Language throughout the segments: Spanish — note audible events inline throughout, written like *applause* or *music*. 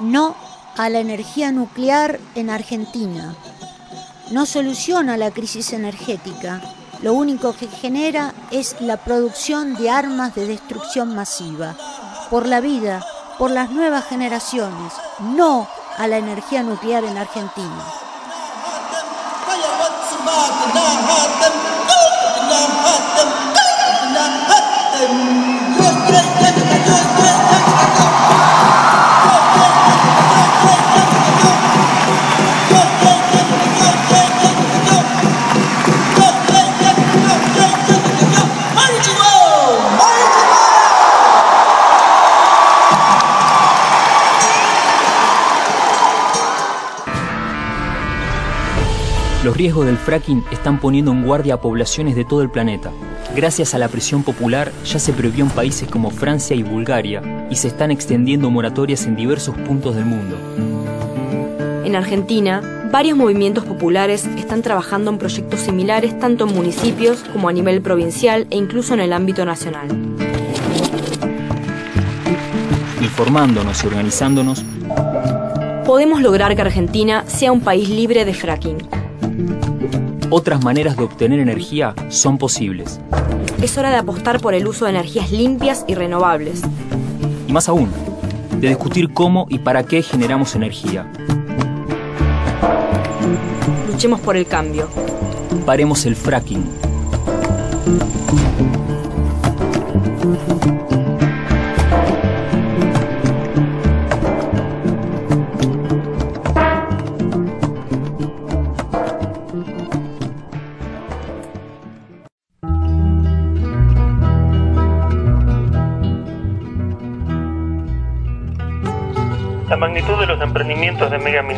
No a la energía nuclear en Argentina. No soluciona la crisis energética. Lo único que genera es la producción de armas de destrucción masiva. Por la vida, por las nuevas generaciones. No a la energía nuclear en Argentina. Los riesgos del fracking están poniendo en guardia a poblaciones de todo el planeta. Gracias a la presión popular ya se prohibió en países como Francia y Bulgaria y se están extendiendo moratorias en diversos puntos del mundo. En Argentina, varios movimientos populares están trabajando en proyectos similares tanto en municipios como a nivel provincial e incluso en el ámbito nacional. Informándonos y organizándonos, podemos lograr que Argentina sea un país libre de fracking. Otras maneras de obtener energía son posibles. Es hora de apostar por el uso de energías limpias y renovables. Y más aún, de discutir cómo y para qué generamos energía. Luchemos por el cambio. Paremos el fracking.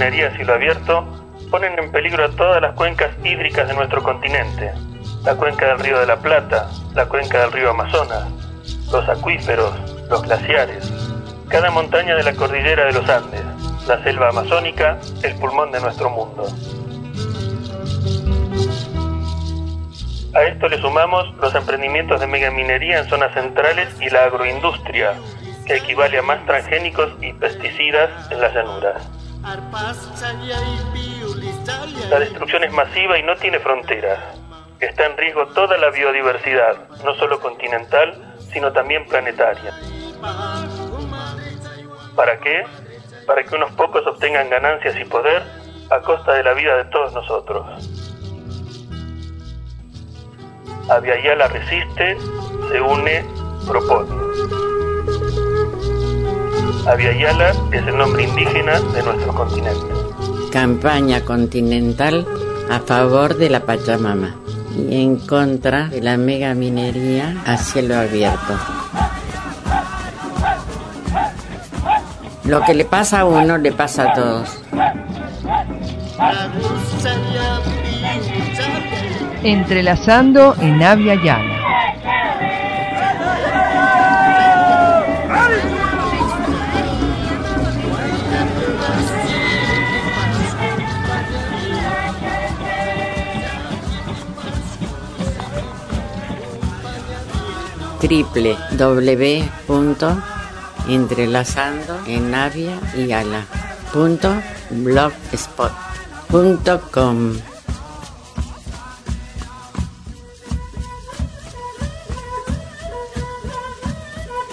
Megaminería a cielo abierto ponen en peligro a todas las cuencas hídricas de nuestro continente. La cuenca del río de la Plata, la cuenca del río Amazonas, los acuíferos, los glaciares, cada montaña de la cordillera de los Andes, la selva amazónica, el pulmón de nuestro mundo. A esto le sumamos los emprendimientos de megaminería en zonas centrales y la agroindustria, que equivale a más transgénicos y pesticidas en las llanuras. La destrucción es masiva y no tiene fronteras. Está en riesgo toda la biodiversidad, no solo continental, sino también planetaria. ¿Para qué? Para que unos pocos obtengan ganancias y poder a costa de la vida de todos nosotros. Aviala resiste, se une, propone. Aviala es el nombre indígena de nuestro continente. Campaña continental a favor de la Pachamama y en contra de la mega minería a cielo abierto. Lo que le pasa a uno le pasa a todos. Entrelazando en Avia Yala. www.entrelazando en Avia y Ala. Punto blogspot.com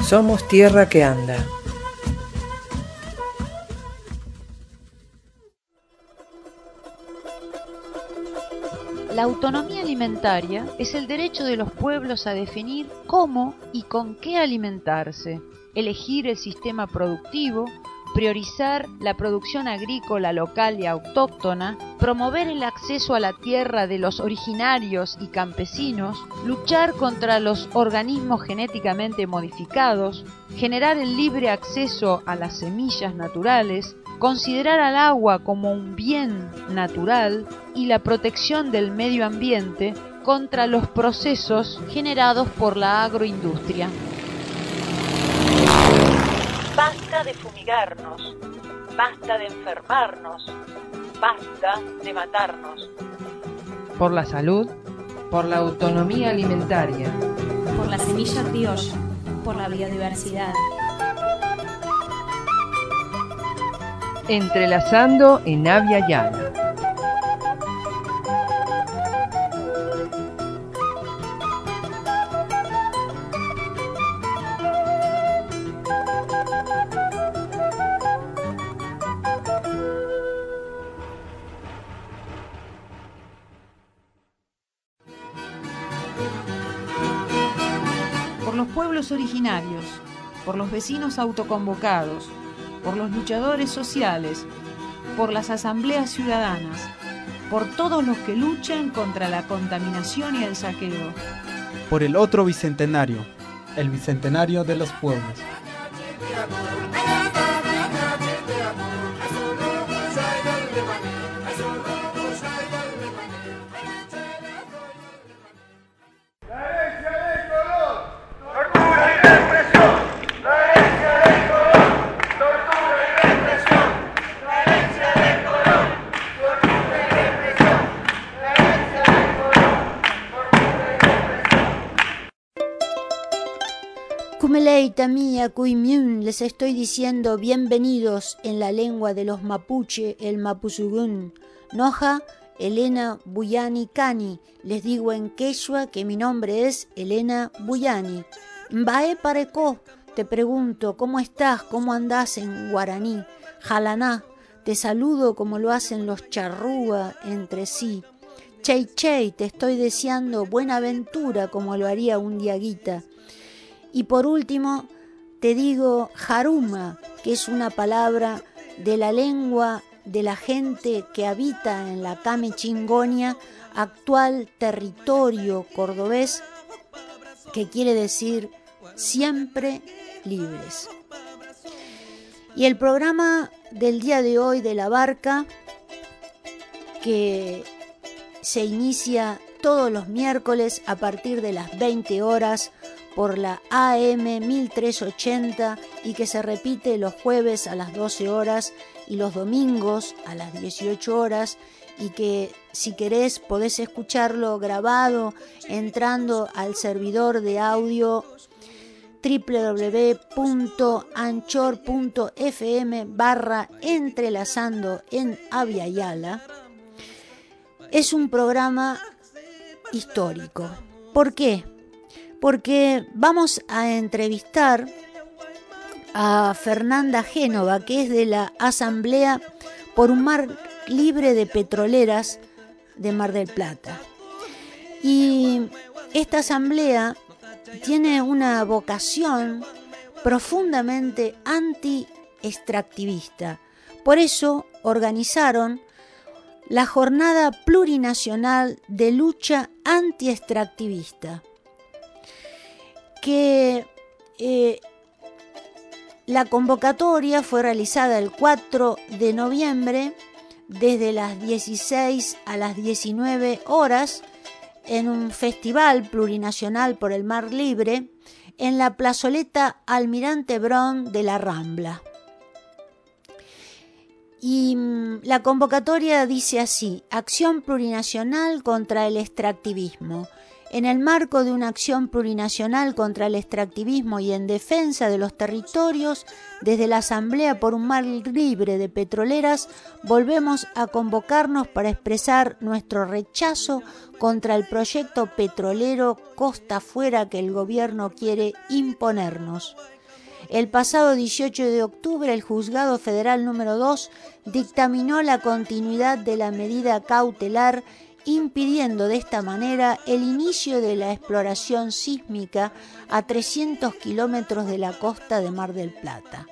Somos tierra que anda. La autonomía es el derecho de los pueblos a definir cómo y con qué alimentarse, elegir el sistema productivo, priorizar la producción agrícola local y autóctona, promover el acceso a la tierra de los originarios y campesinos, luchar contra los organismos genéticamente modificados, generar el libre acceso a las semillas naturales, considerar al agua como un bien natural y la protección del medio ambiente contra los procesos generados por la agroindustria. Basta de fumigarnos, basta de enfermarnos, basta de matarnos. Por la salud, por la autonomía alimentaria, por la semilla criolla, por la biodiversidad. Entrelazando en Avia Yala. por los pueblos originarios, por los vecinos autoconvocados, por los luchadores sociales, por las asambleas ciudadanas, por todos los que luchan contra la contaminación y el saqueo. Por el otro bicentenario, el bicentenario de los pueblos. Kumeleita mía Kuimiun, les estoy diciendo bienvenidos en la lengua de los mapuche, el mapuzugún. Noja, Elena Buyani Cani, les digo en quechua que mi nombre es Elena Buyani. Mbae Pareco, te pregunto, ¿cómo estás? ¿Cómo andás en guaraní? Jalaná, te saludo como lo hacen los charrúa entre sí. Chey Chey, te estoy deseando buena aventura como lo haría un diaguita. Y por último, te digo jaruma, que es una palabra de la lengua de la gente que habita en la Came Chingonia, actual territorio cordobés, que quiere decir siempre libres. Y el programa del día de hoy de la barca, que se inicia todos los miércoles a partir de las 20 horas por la AM 1380 y que se repite los jueves a las 12 horas y los domingos a las 18 horas y que si querés podés escucharlo grabado entrando al servidor de audio www.anchor.fm barra entrelazando en Aviala es un programa histórico. ¿Por qué? Porque vamos a entrevistar a Fernanda Génova, que es de la Asamblea por un Mar Libre de Petroleras de Mar del Plata. Y esta asamblea tiene una vocación profundamente anti-extractivista. Por eso organizaron la Jornada Plurinacional de Lucha Anti-Extractivista, que eh, la convocatoria fue realizada el 4 de noviembre desde las 16 a las 19 horas en un festival plurinacional por el mar libre en la plazoleta Almirante Brown de la Rambla. Y mm, la convocatoria dice así, acción plurinacional contra el extractivismo. En el marco de una acción plurinacional contra el extractivismo y en defensa de los territorios, desde la Asamblea por un Mar Libre de Petroleras, volvemos a convocarnos para expresar nuestro rechazo contra el proyecto petrolero costa afuera que el gobierno quiere imponernos. El pasado 18 de octubre, el Juzgado Federal número 2 dictaminó la continuidad de la medida cautelar impidiendo de esta manera el inicio de la exploración sísmica a 300 kilómetros de la costa de Mar del Plata.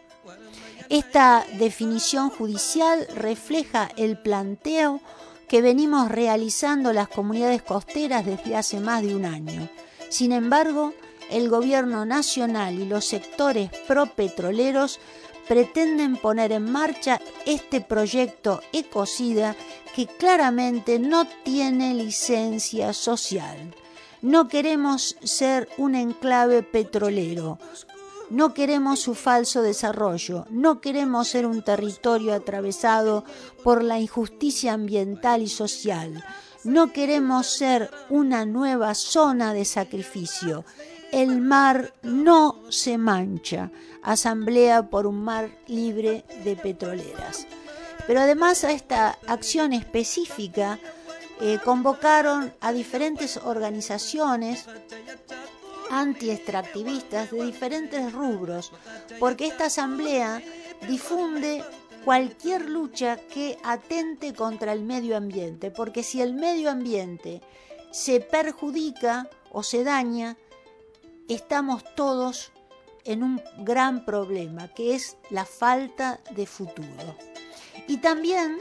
Esta definición judicial refleja el planteo que venimos realizando las comunidades costeras desde hace más de un año. Sin embargo, el gobierno nacional y los sectores propetroleros pretenden poner en marcha este proyecto ecocida que claramente no tiene licencia social. No queremos ser un enclave petrolero, no queremos su falso desarrollo, no queremos ser un territorio atravesado por la injusticia ambiental y social, no queremos ser una nueva zona de sacrificio. El mar no se mancha. Asamblea por un mar libre de petroleras. Pero además a esta acción específica eh, convocaron a diferentes organizaciones anti-extractivistas de diferentes rubros, porque esta asamblea difunde cualquier lucha que atente contra el medio ambiente, porque si el medio ambiente se perjudica o se daña, estamos todos en un gran problema, que es la falta de futuro. Y también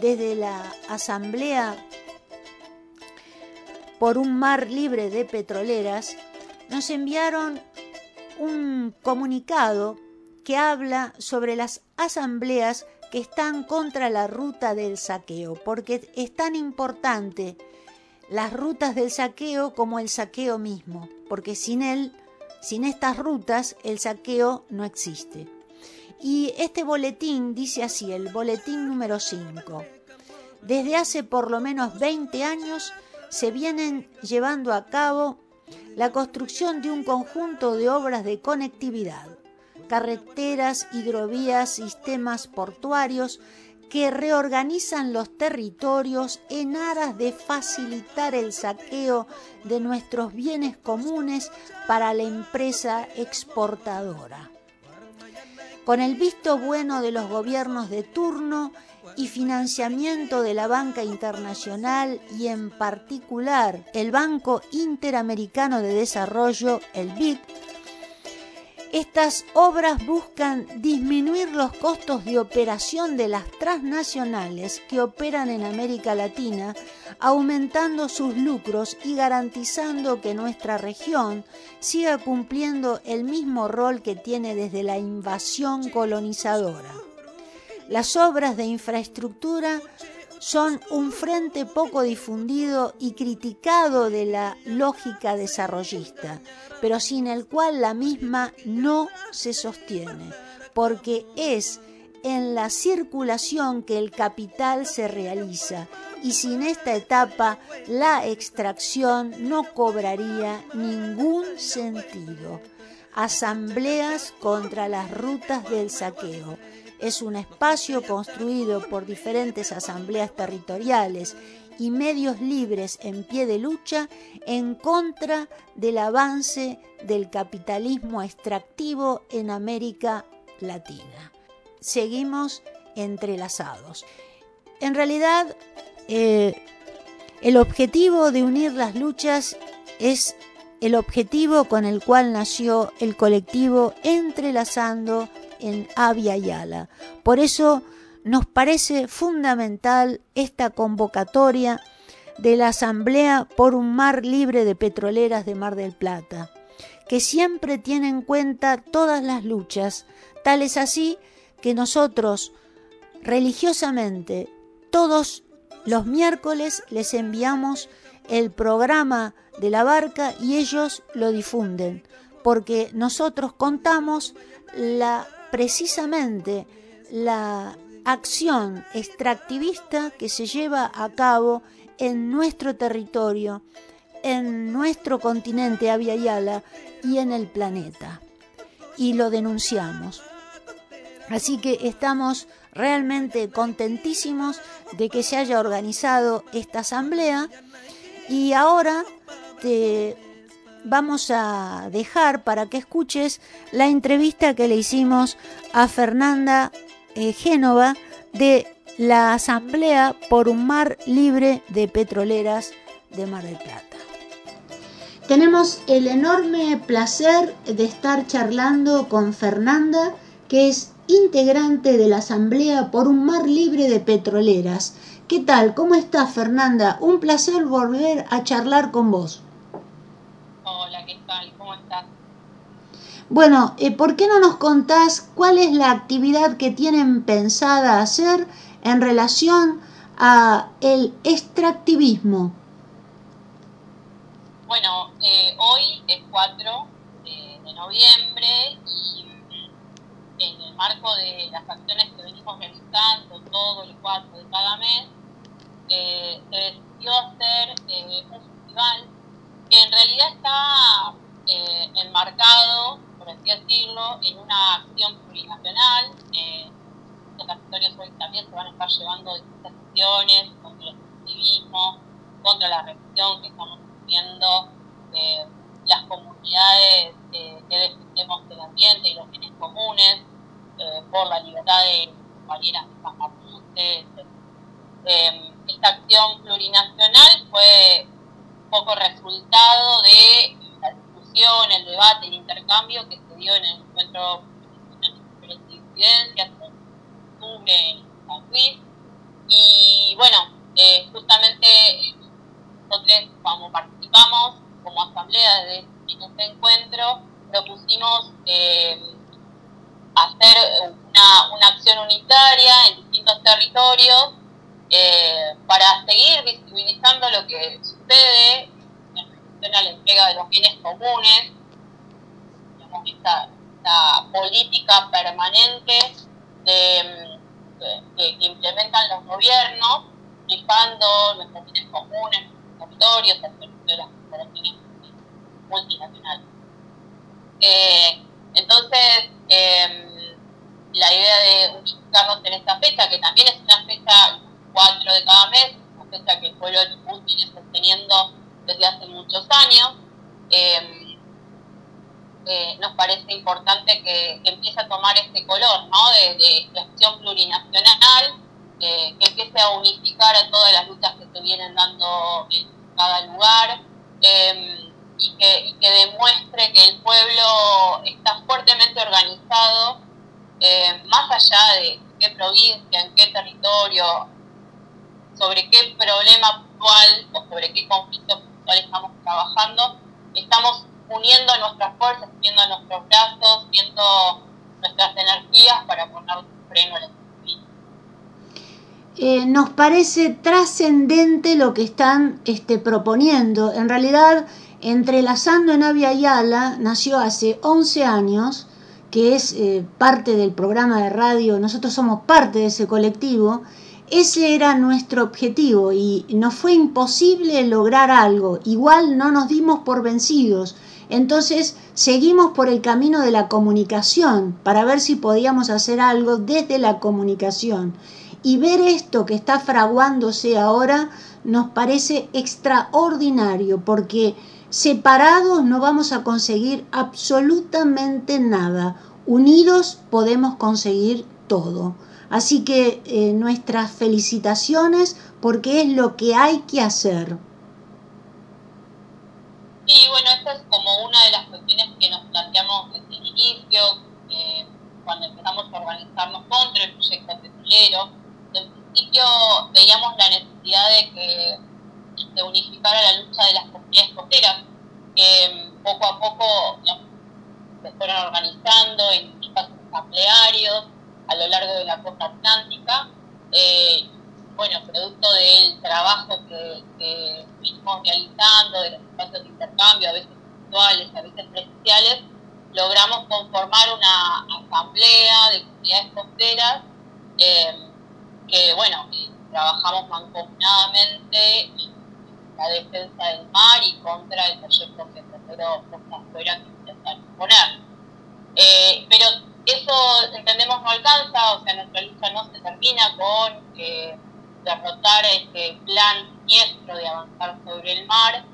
desde la Asamblea por un mar libre de petroleras, nos enviaron un comunicado que habla sobre las asambleas que están contra la ruta del saqueo, porque es tan importante las rutas del saqueo como el saqueo mismo, porque sin él, sin estas rutas, el saqueo no existe. Y este boletín dice así, el boletín número 5. Desde hace por lo menos 20 años se vienen llevando a cabo la construcción de un conjunto de obras de conectividad, carreteras, hidrovías, sistemas portuarios que reorganizan los territorios en aras de facilitar el saqueo de nuestros bienes comunes para la empresa exportadora. Con el visto bueno de los gobiernos de turno y financiamiento de la banca internacional y en particular el Banco Interamericano de Desarrollo, el BID, estas obras buscan disminuir los costos de operación de las transnacionales que operan en América Latina, aumentando sus lucros y garantizando que nuestra región siga cumpliendo el mismo rol que tiene desde la invasión colonizadora. Las obras de infraestructura son un frente poco difundido y criticado de la lógica desarrollista, pero sin el cual la misma no se sostiene, porque es en la circulación que el capital se realiza y sin esta etapa la extracción no cobraría ningún sentido. Asambleas contra las rutas del saqueo es un espacio construido por diferentes asambleas territoriales y medios libres en pie de lucha en contra del avance del capitalismo extractivo en América Latina. Seguimos entrelazados. En realidad, eh, el objetivo de unir las luchas es el objetivo con el cual nació el colectivo Entrelazando en Avia Yala. Por eso nos parece fundamental esta convocatoria de la Asamblea por un mar libre de petroleras de Mar del Plata, que siempre tiene en cuenta todas las luchas, tal es así que nosotros religiosamente todos los miércoles les enviamos el programa de la barca y ellos lo difunden, porque nosotros contamos la precisamente la acción extractivista que se lleva a cabo en nuestro territorio, en nuestro continente Avia Yala y en el planeta. Y lo denunciamos. Así que estamos realmente contentísimos de que se haya organizado esta asamblea y ahora te vamos a dejar para que escuches la entrevista que le hicimos a Fernanda eh, Génova de la Asamblea por un Mar Libre de Petroleras de Mar del Plata. Tenemos el enorme placer de estar charlando con Fernanda, que es integrante de la Asamblea por un Mar Libre de Petroleras. ¿Qué tal? ¿Cómo estás, Fernanda? Un placer volver a charlar con vos. Hola, ¿qué tal? ¿Cómo estás? Bueno, eh, ¿por qué no nos contás cuál es la actividad que tienen pensada hacer en relación a el extractivismo? Bueno, eh, hoy es 4 eh, de noviembre y mm, en el marco de las acciones que venimos realizando todo el 4 de cada mes, se decidió hacer un festival que en realidad está enmarcado por así decirlo, en una acción plurinacional. Eh, los territorios hoy también se van a estar llevando distintas acciones contra el activismo, contra la represión que estamos sufriendo eh, las comunidades eh, que defendemos del ambiente y los bienes comunes, eh, por la libertad de compañeras de eh, esta acción plurinacional fue poco resultado de el debate, el intercambio que se dio en el encuentro de disidencias en octubre en San Luis. Y bueno, eh, justamente nosotros como participamos como asamblea de, este encuentro, propusimos eh, hacer una, una, acción unitaria en distintos territorios eh, para seguir visibilizando lo que sucede a la entrega de los bienes comunes, esta, política permanente que implementan los gobiernos, fijando nuestros bienes comunes, nuestros territorios, de las corporaciones multinacionales. Eh, entonces, em, la idea de unificarnos en esta fecha, que también es una fecha 4 de cada mes, que el pueblo de Chubut viene sosteniendo desde hace muchos años. Em, eh, nos parece importante que, empiece a tomar este color ¿no? de, acción plurinacional, que empiece a unificar a todas las luchas que se vienen dando en cada lugar em, y, que, demuestre que el pueblo está fuertemente organizado, em, más allá de qué provincia, en qué territorio, sobre qué problema actual o sobre qué conflicto estamos trabajando, estamos uniendo nuestras fuerzas, uniendo nuestros brazos, uniendo nuestras energías para poner freno al eh, nos parece trascendente lo que están este, proponiendo. En realidad, Entrelazando en Avia Yala nació hace 11 años, que es eh, parte del programa de radio, nosotros somos parte de ese colectivo, ese era nuestro objetivo y nos fue imposible lograr algo. Igual no nos dimos por vencidos. Entonces seguimos por el camino de la comunicación para ver si podíamos hacer algo desde la comunicación. Y ver esto que está fraguándose ahora nos parece extraordinario porque separados no vamos a conseguir absolutamente nada. Unidos podemos conseguir todo. Así que eh, nuestras felicitaciones porque es lo que hay que hacer. Sí, bueno, esta es como una de las cuestiones que nos planteamos desde el inicio, eh, cuando empezamos a organizarnos contra el proyecto petrolero. En principio veíamos la necesidad de que se unificara la lucha de las comunidades costeras, que mm, poco a poco se fueron organizando en espacios asamblearios, a lo largo de la costa atlántica. Eh, bueno, producto del trabajo que, que fuimos realizando, de los espacios de intercambio, a veces virtuales, a veces presenciales, logramos conformar una asamblea de comunidades costeras eh, que, bueno, trabajamos mancomunadamente en la defensa del mar y contra el proyecto que Costa Afuera que intentan imponer. Eh, pero eso entendemos no alcanza, o sea, nuestra lucha no se termina con eh, derrotar este plan siniestro de avanzar sobre el mar,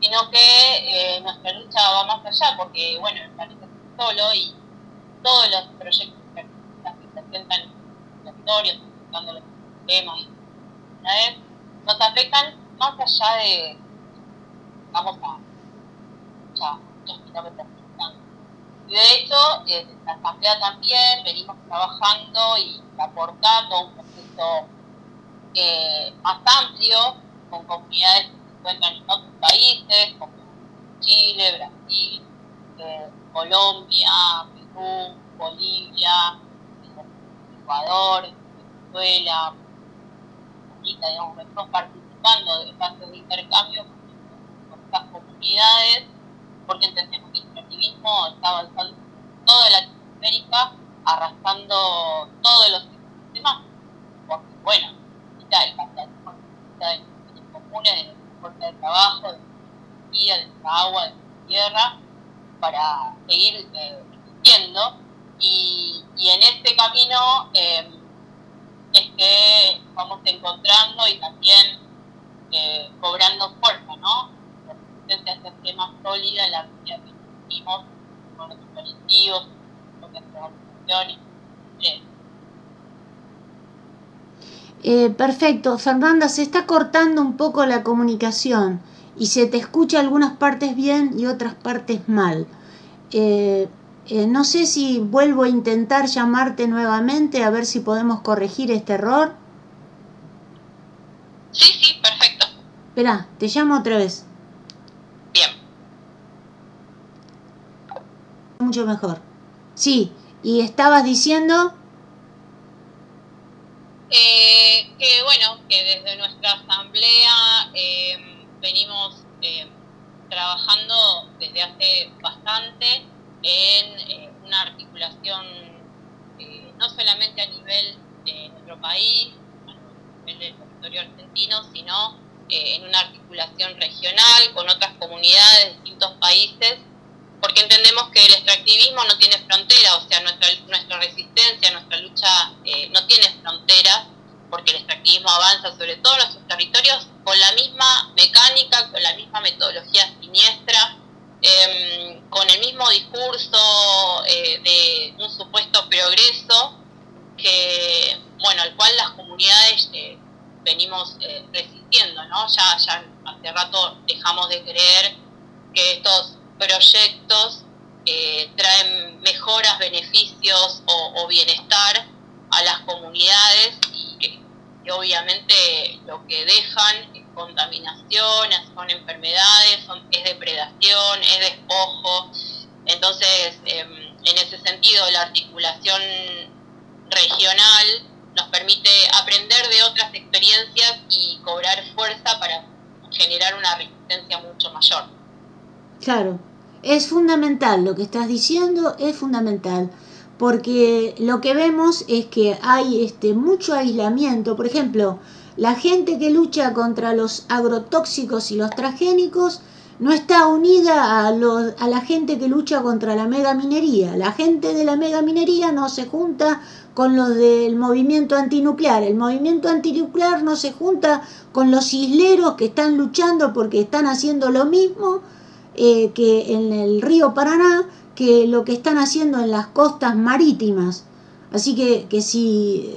sino que eh, nuestra lucha va más allá, porque, bueno, el planeta es solo y todos los proyectos que se presentan en los territorios, afectando los sistemas y nos afectan más allá de, vamos a, ya, dos kilómetros Y de hecho, en la Asamblea también venimos trabajando y aportando un proceso eh, más amplio con comunidades que se encuentran en otros países, como Chile, Brasil, eh, Colombia, Perú, Bolivia, Ecuador, Venezuela, digamos, estamos participando de espacios de intercambio con estas comunidades porque entendemos el extractivismo está avanzando toda Latinoamérica, arrastrando todos los sistemas, porque bueno, necesita el capitalismo, necesita de los comunes, de la fuerza de trabajo, de la energía, de la agua, de la tierra, para seguir eh, existiendo. Y, en este camino eh, es que vamos encontrando y también eh, cobrando fuerza, ¿no? resistencia a hacerse más sólida en la medida que con nuestros colectivos, con nuestras organizaciones. Eh, perfecto. Fernanda, se está cortando un poco la comunicación y se te escucha algunas partes bien y otras partes mal. Eh, eh, no sé si vuelvo a intentar llamarte nuevamente a ver si podemos corregir este error. Sí, sí, perfecto. Espera, te llamo otra vez. Bien. Mucho mejor. Sí, y estabas diciendo... Eh, que bueno, que desde nuestra asamblea eh, venimos eh, trabajando desde hace bastante en eh, una articulación eh, no solamente a nivel de nuestro país, a nivel del territorio argentino, sino eh, en una articulación regional con otras comunidades de distintos países, porque entendemos que el extractivismo no tiene frontera, o sea, nuestra, nuestra resistencia, nuestra lucha eh, no tiene fronteras, porque el extractivismo avanza sobre todos nuestros territorios con la misma mecánica, con la misma metodología siniestra, eh, con el mismo discurso eh, de un supuesto progreso que, bueno, al cual las comunidades eh, venimos eh, resistiendo, ¿no? Ya, ya hace rato dejamos de creer que estos proyectos eh, traen mejoras, beneficios o, bienestar a las comunidades y que obviamente lo que dejan es contaminación, son enfermedades, son, es depredación, es despojo. Entonces, eh, en ese sentido, la articulación regional nos permite aprender de otras experiencias y cobrar fuerza para generar una resistencia mucho mayor. Claro, es fundamental lo que estás diciendo, es fundamental, porque lo que vemos es que hay este mucho aislamiento, por ejemplo, la gente que lucha contra los agrotóxicos y los transgénicos no está unida a, los, a la gente que lucha contra la megaminería. La gente de la megaminería no se junta con los del movimiento antinuclear. El movimiento antinuclear no se junta con los isleros que están luchando porque están haciendo lo mismo eh, que en el río Paraná que lo que están haciendo en las costas marítimas. Así que, que si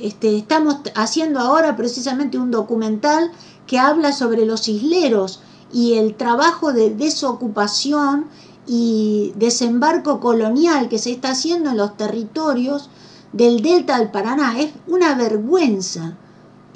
este, estamos haciendo ahora precisamente un documental que habla sobre los isleros y el trabajo de desocupación y desembarco colonial que se está haciendo en los territorios del delta del Paraná. Es una vergüenza.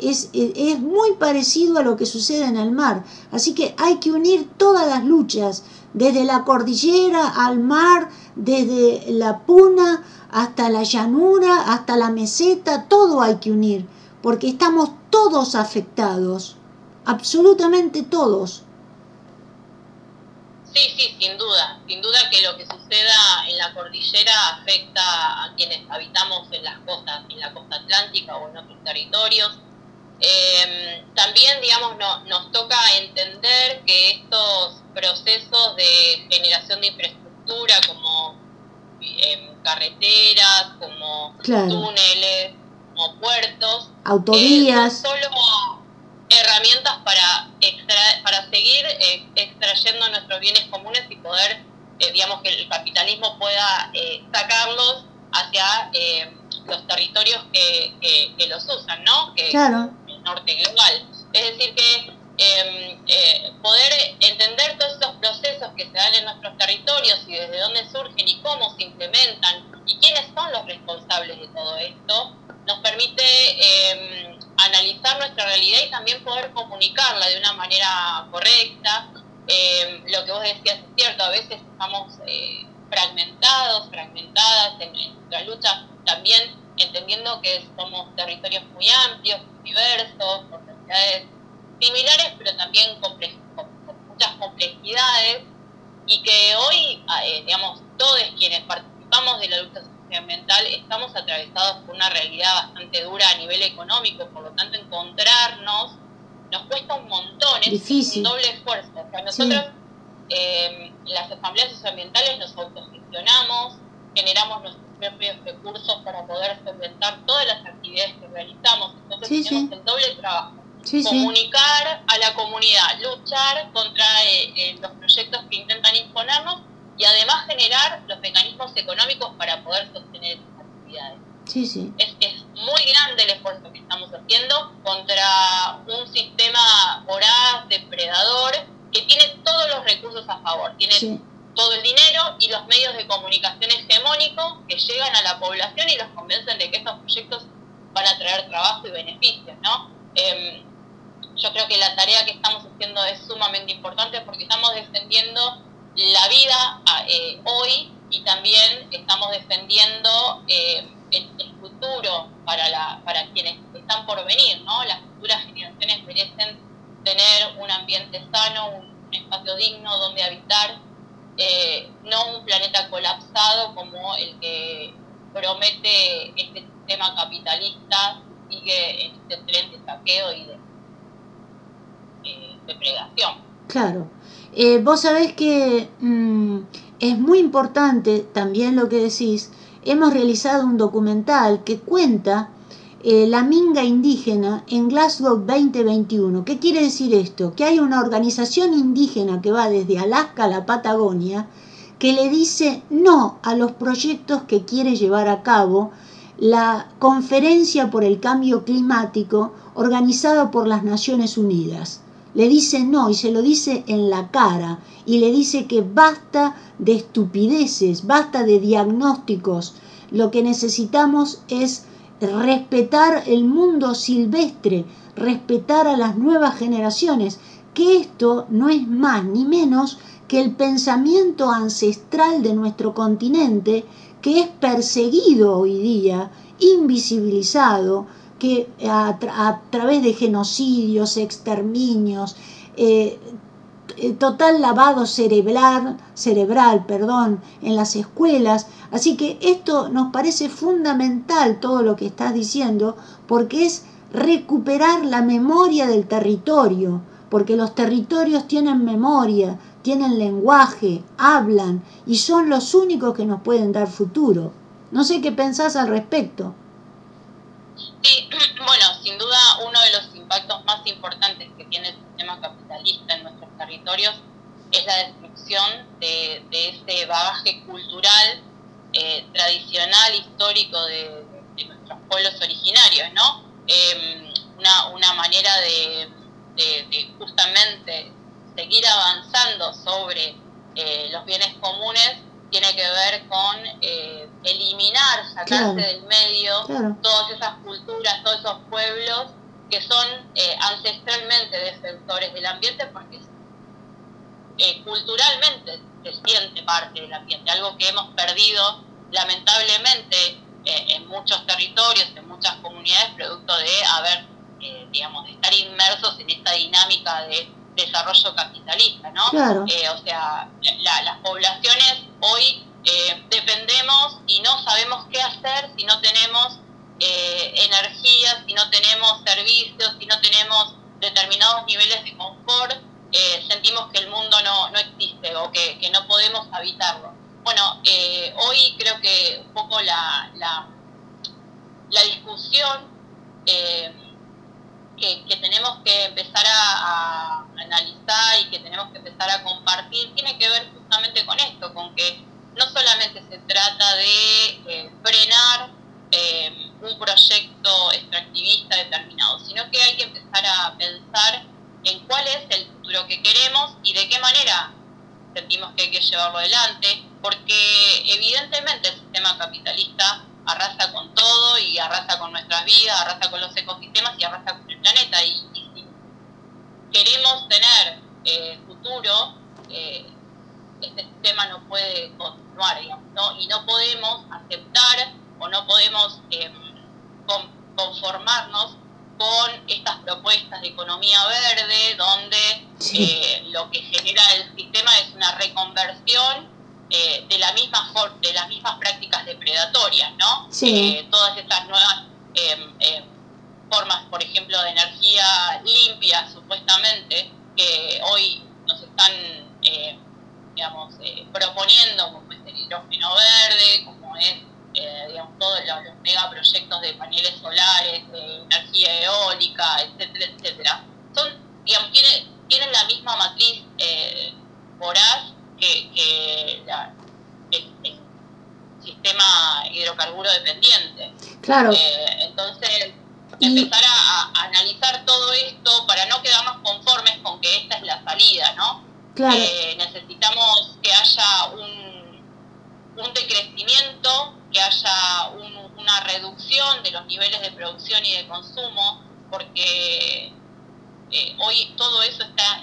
Es, es, muy parecido a lo que sucede en el mar. Así que hay que unir todas las luchas, desde la cordillera al mar, desde la puna hasta la llanura, hasta la meseta, todo hay que unir, porque estamos todos afectados, absolutamente todos. Sí, sí, sin duda, sin duda que lo que suceda en la cordillera afecta a quienes habitamos en las costas, en la costa atlántica o en otros territorios. Eh, también, digamos, no, nos toca entender que estos procesos de generación de infraestructura como eh, carreteras, como claro. túneles, como puertos, autovías, eh, son solo herramientas para extra, para seguir eh, extrayendo nuestros bienes comunes y poder, eh, digamos, que el capitalismo pueda eh, sacarlos hacia los territorios que, que, que, los usan, ¿no? Que claro. Norte global. Es decir, que em, eh, poder entender todos esos procesos que se dan en nuestros territorios y desde dónde surgen y cómo se implementan y quiénes son los responsables de todo esto, nos permite em, analizar nuestra realidad y también poder comunicarla de una manera correcta. Em, lo que vos decías es cierto, a veces estamos eh, fragmentados, fragmentadas en, nuestra lucha, también entendiendo que somos territorios muy amplios, diversos, con necesidades similares, pero también con, muchas complejidades, y que hoy, ah, eh, digamos, todos quienes participamos de la lucha socioambiental estamos atravesados por una realidad bastante dura a nivel económico, por lo tanto encontrarnos nos cuesta un montón, es un doble esfuerzo. nosotros eh, las asambleas socioambientales nos autogestionamos, generamos nuestros propios recursos para poder solventar todas las actividades que realizamos. Entonces tenemos el doble trabajo. Comunicar a la comunidad, luchar contra eh, eh, los proyectos que intentan imponernos y además generar los mecanismos económicos para poder sostener esas actividades. Es, es muy grande el esfuerzo que estamos haciendo contra un sistema voraz, depredador, que tiene todos los recursos a favor. Tiene todo el dinero y los medios de comunicación hegemónicos que llegan a la población y los convencen de que estos proyectos van a traer trabajo y beneficios, ¿no? Em, yo creo que la tarea que estamos haciendo es sumamente importante porque estamos defendiendo la vida eh, hoy y también estamos defendiendo eh, el, futuro para, la, para quienes están por venir, ¿no? Las futuras generaciones merecen tener un ambiente sano, un espacio digno donde habitar eh, no un planeta colapsado como el que promete este sistema capitalista, sigue en este tren de saqueo y de eh. Claro. Eh, vos sabés que mm, es muy importante también lo que decís. Hemos realizado un documental que cuenta eh, la minga indígena en Glasgow 2021. ¿Qué quiere decir esto? Que hay una organización indígena que va desde Alaska a la Patagonia que le dice no a los proyectos que quiere llevar a cabo la Conferencia por el Cambio Climático organizada por las Naciones Unidas. Le dice no y se lo dice en la cara y le dice que basta de estupideces, basta de diagnósticos. Lo que necesitamos es respetar el mundo silvestre, respetar a las nuevas generaciones, que esto no es más ni menos que el pensamiento ancestral de nuestro continente, que es perseguido hoy día, invisibilizado, que a, través de genocidios, exterminios, eh, total lavado cerebral, cerebral perdón, en las escuelas. Así que esto nos parece fundamental todo lo que estás diciendo porque es recuperar la memoria del territorio, porque los territorios tienen memoria, tienen lenguaje, hablan y son los únicos que nos pueden dar futuro. No sé qué pensás al respecto. Sí, *clears throat* bueno, sin duda uno de los impactos más importantes que tiene el sistema capitalista en nuestros territorios es la destrucción de, ese bagaje cultural eh, tradicional, histórico de, nuestros pueblos originarios, ¿no? Em, una, manera de, justamente seguir avanzando sobre eh, los bienes comunes tiene que ver con eh, eliminar, sacarse del medio todas esas culturas, todos esos pueblos que son ancestralmente defensores del ambiente porque eh, culturalmente se siente parte del ambiente, algo que hemos perdido lamentablemente en muchos territorios, en muchas comunidades, producto de haber, digamos, de estar inmersos en esta dinámica de desarrollo capitalista, ¿no? o sea, las poblaciones hoy eh, dependemos y no sabemos qué hacer si no tenemos eh, energía, si no tenemos servicios, si no tenemos determinados niveles de confort, eh, sentimos que el mundo no, no existe o que, que, no podemos habitarlo. Bueno, eh, hoy creo que un poco la, la, discusión que, que, tenemos que empezar a, analizar y que tenemos que empezar a compartir tiene que ver justamente con esto, con que no solamente se trata de eh, frenar eh, un proyecto extractivista determinado, sino que hay que empezar a pensar en cuál es el futuro que queremos y de qué manera sentimos que hay que llevarlo adelante, porque evidentemente el sistema capitalista arrasa con todo y arrasa con nuestras vidas, arrasa con los ecosistemas y arrasa con el planeta. Y, si queremos tener eh, futuro, eh, este sistema no puede continuar, ¿no? y no podemos aceptar o no podemos em, conformarnos con estas propuestas de economía verde, donde eh, lo que genera el sistema es una reconversión eh, de, la misma de las mismas prácticas depredatorias, ¿no? Eh, todas estas nuevas em, em, formas, por ejemplo, de energía limpia, supuestamente, que hoy nos están, digamos, proponiendo, como es el hidrógeno verde, como es eh, digamos, todos los, megaproyectos de paneles solares, de energía eólica, etcétera, etcétera, son, digamos, tienen, tienen la misma matriz eh, voraz que, que el, sistema hidrocarburo dependiente. Claro. Eh, entonces, empezar a, analizar todo esto para no quedarnos conformes con que esta es la salida, ¿no? Claro. Eh, necesitamos que haya un, un decrecimiento que haya una reducción de los niveles de producción y de consumo, porque eh, hoy todo eso está,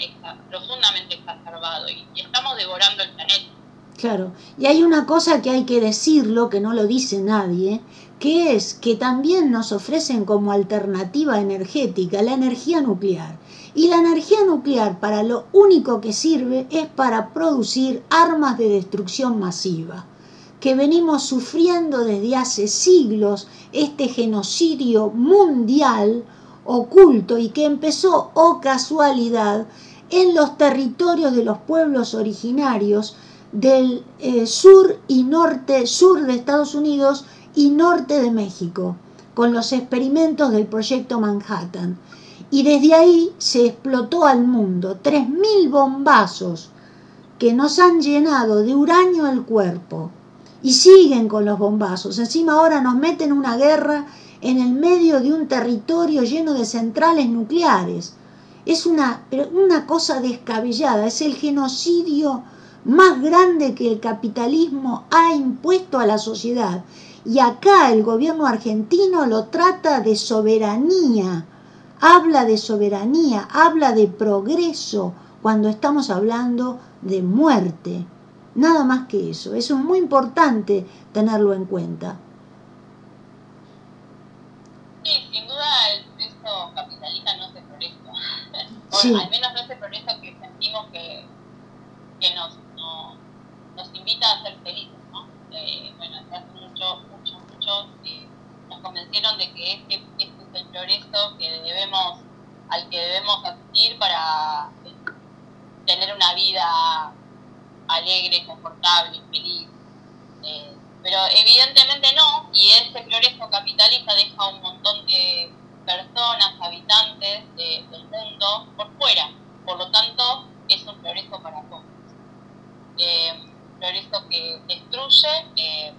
profundamente exacerbado y, y, estamos devorando el planeta. Claro, y hay una cosa que hay que decirlo, que no lo dice nadie, que es que también nos ofrecen como alternativa energética la energía nuclear. Y la energía nuclear para lo único que sirve es para producir armas de destrucción masiva que venimos sufriendo desde hace siglos este genocidio mundial oculto y que empezó, oh casualidad, en los territorios de los pueblos originarios del eh, sur y norte, sur de Estados Unidos y norte de México, con los experimentos del proyecto Manhattan. Y desde ahí se explotó al mundo 3.000 bombazos que nos han llenado de uranio el cuerpo, y siguen con los bombazos. Encima ahora nos meten una guerra en el medio de un territorio lleno de centrales nucleares. Es una, una cosa descabellada, es el genocidio más grande que el capitalismo ha impuesto a la sociedad. Y acá el gobierno argentino lo trata de soberanía, habla de soberanía, habla de progreso cuando estamos hablando de muerte. Nada más que eso. Eso es muy importante tenerlo en cuenta. Sí, sin duda el progreso capitalista no se progresa. *laughs* Sí. al menos no es el progreso que sentimos que, que nos, nos invita a ser felices. ¿no? Eh, bueno, hace mucho, mucho, mucho eh, nos convencieron de que este, este es el progreso que debemos, al que debemos asistir para tener una vida alegre, confortable, feliz. Eh, pero evidentemente no, y ese progreso capitalista deja un montón de personas, habitantes del mundo por fuera. Por lo tanto, es un progreso para todos. Eh, un progreso que destruye eh,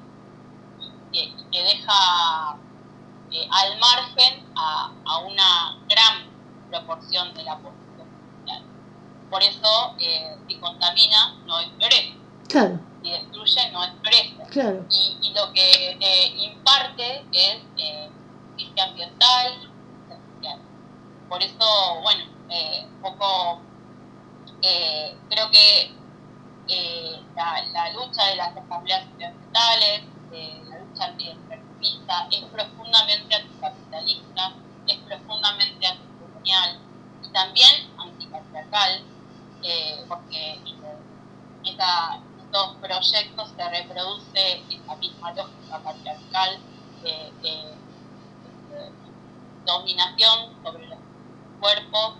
que, deja al margen a, a, una gran proporción de la población. Por eso, eh, si contamina, no es floresta. Claro. Si destruye, no es floresta. Claro. Y, y lo que eh, imparte es eh, justicia ambiental y social. Por eso, bueno, un poco creo que la, la, lucha de las asambleas ambientales, la lucha antiderivista, es profundamente anticapitalista, es profundamente anticolonial y también antipatriarcal eh, porque esta, estos proyectos se reproduce esa misma lógica patriarcal de, dominación sobre los cuerpos